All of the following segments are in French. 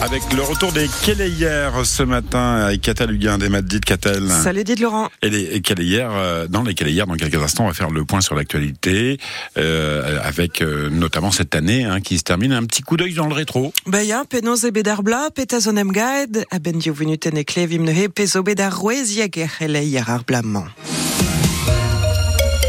Avec le retour des Kelayers ce matin avec Cataluguin des Madrid Catel. Salut dit Laurent. Et les Kelayers, euh, dans les Kelayers, dans quelques instants, on va faire le point sur l'actualité, euh, avec euh, notamment cette année hein, qui se termine. Un petit coup d'œil dans le rétro. Beia, penos e bedarbla, petazonem gaed, aben diovenuten e klevim peso bedar roezieg e Keleyer ar blamman.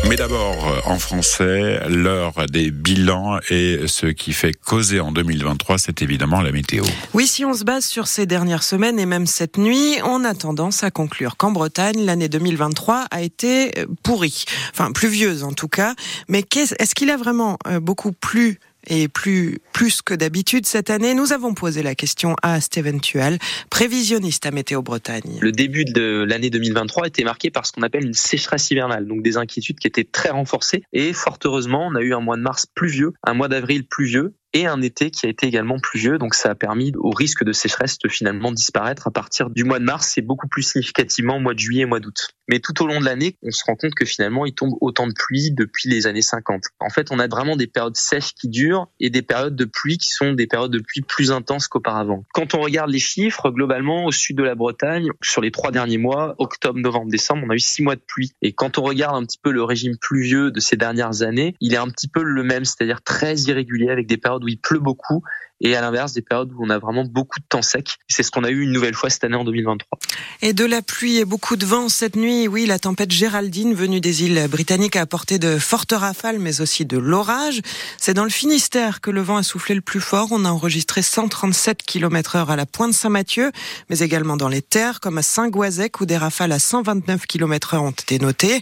Mais d'abord, euh, en français, l'heure des bilans et ce qui fait causer en 2023, c'est évidemment la météo. Oui, si on se base sur ces dernières semaines et même cette nuit, on a tendance à conclure qu'en Bretagne, l'année 2023 a été euh, pourrie. Enfin, pluvieuse en tout cas. Mais est-ce qu'il a vraiment euh, beaucoup plu et plus, plus que d'habitude cette année, nous avons posé la question à Steven Tual, prévisionniste à Météo Bretagne. Le début de l'année 2023 était marqué par ce qu'on appelle une sécheresse hivernale, donc des inquiétudes qui étaient très renforcées. Et fort heureusement, on a eu un mois de mars pluvieux, un mois d'avril pluvieux, et un été qui a été également pluvieux. Donc ça a permis au risque de sécheresse de finalement disparaître à partir du mois de mars et beaucoup plus significativement au mois de juillet et mois d'août. Mais tout au long de l'année, on se rend compte que finalement il tombe autant de pluie depuis les années 50. En fait, on a vraiment des périodes sèches qui durent et des périodes de pluie qui sont des périodes de pluie plus intenses qu'auparavant. Quand on regarde les chiffres, globalement au sud de la Bretagne, sur les trois derniers mois, octobre, novembre, décembre, on a eu six mois de pluie. Et quand on regarde un petit peu le régime pluvieux de ces dernières années, il est un petit peu le même, c'est-à-dire très irrégulier avec des périodes où il pleut beaucoup et à l'inverse des périodes où on a vraiment beaucoup de temps sec. C'est ce qu'on a eu une nouvelle fois cette année en 2023. Et de la pluie et beaucoup de vent cette nuit. Oui, la tempête Géraldine venue des îles britanniques a apporté de fortes rafales, mais aussi de l'orage. C'est dans le Finistère que le vent a soufflé le plus fort. On a enregistré 137 km heure à la pointe Saint-Mathieu, mais également dans les terres, comme à Saint-Goisec, où des rafales à 129 km heure ont été notées.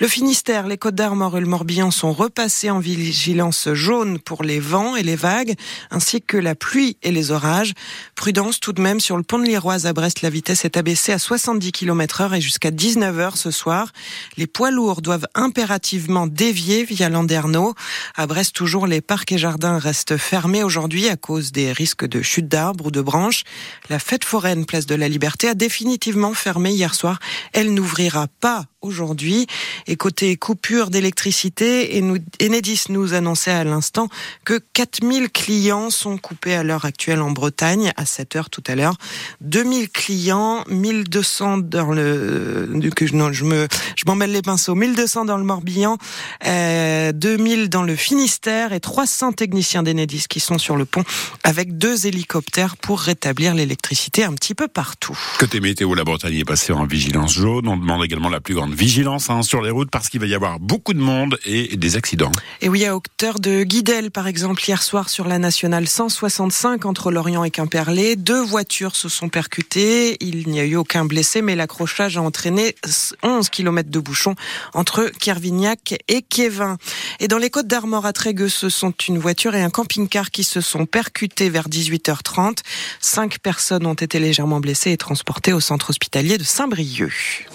Le Finistère, les Côtes d'Armor et le Morbihan sont repassés en vigilance jaune pour les vents et les vagues, ainsi que la pluie et les orages. Prudence tout de même sur le pont de l'Iroise à Brest, la vitesse est abaissée à 70 km heure et jusqu'à 19 heures ce soir. Les poids lourds doivent impérativement dévier via Landerneau. À Brest, toujours, les parcs et jardins restent fermés aujourd'hui à cause des risques de chute d'arbres ou de branches. La fête foraine Place de la Liberté a définitivement fermé hier soir. Elle n'ouvrira pas aujourd'hui. Et côté coupure d'électricité, Enedis nous annonçait à l'instant que 4000 clients sont coupés à l'heure actuelle en Bretagne, à 7 heures tout à l'heure. 2000 clients, 1200 dans le, non, je me, je m'en mêle les pinceaux, 1200 dans le Morbihan, euh, 2000 dans le Finistère et 300 techniciens d'Enedis qui sont sur le pont avec deux hélicoptères pour rétablir l'électricité un petit peu partout. Côté météo, la Bretagne est passée en vigilance jaune. On demande également la plus grande vigilance hein, sur les routes parce qu'il va y avoir beaucoup de monde et des accidents. Et oui, à hauteur de Guidel, par exemple, hier soir sur la nationale 165 entre Lorient et Quimperlé, deux voitures se sont percutées. Il n'y a eu aucun blessé, mais l'accrochage a entraîné 11 km de bouchons entre Kervignac et Kévin. Et dans les Côtes d'Armor à Trégueux, ce sont une voiture et un camping-car qui se sont percutés vers 18h30. Cinq personnes ont été légèrement blessées et transportées au centre hospitalier de Saint-Brieuc.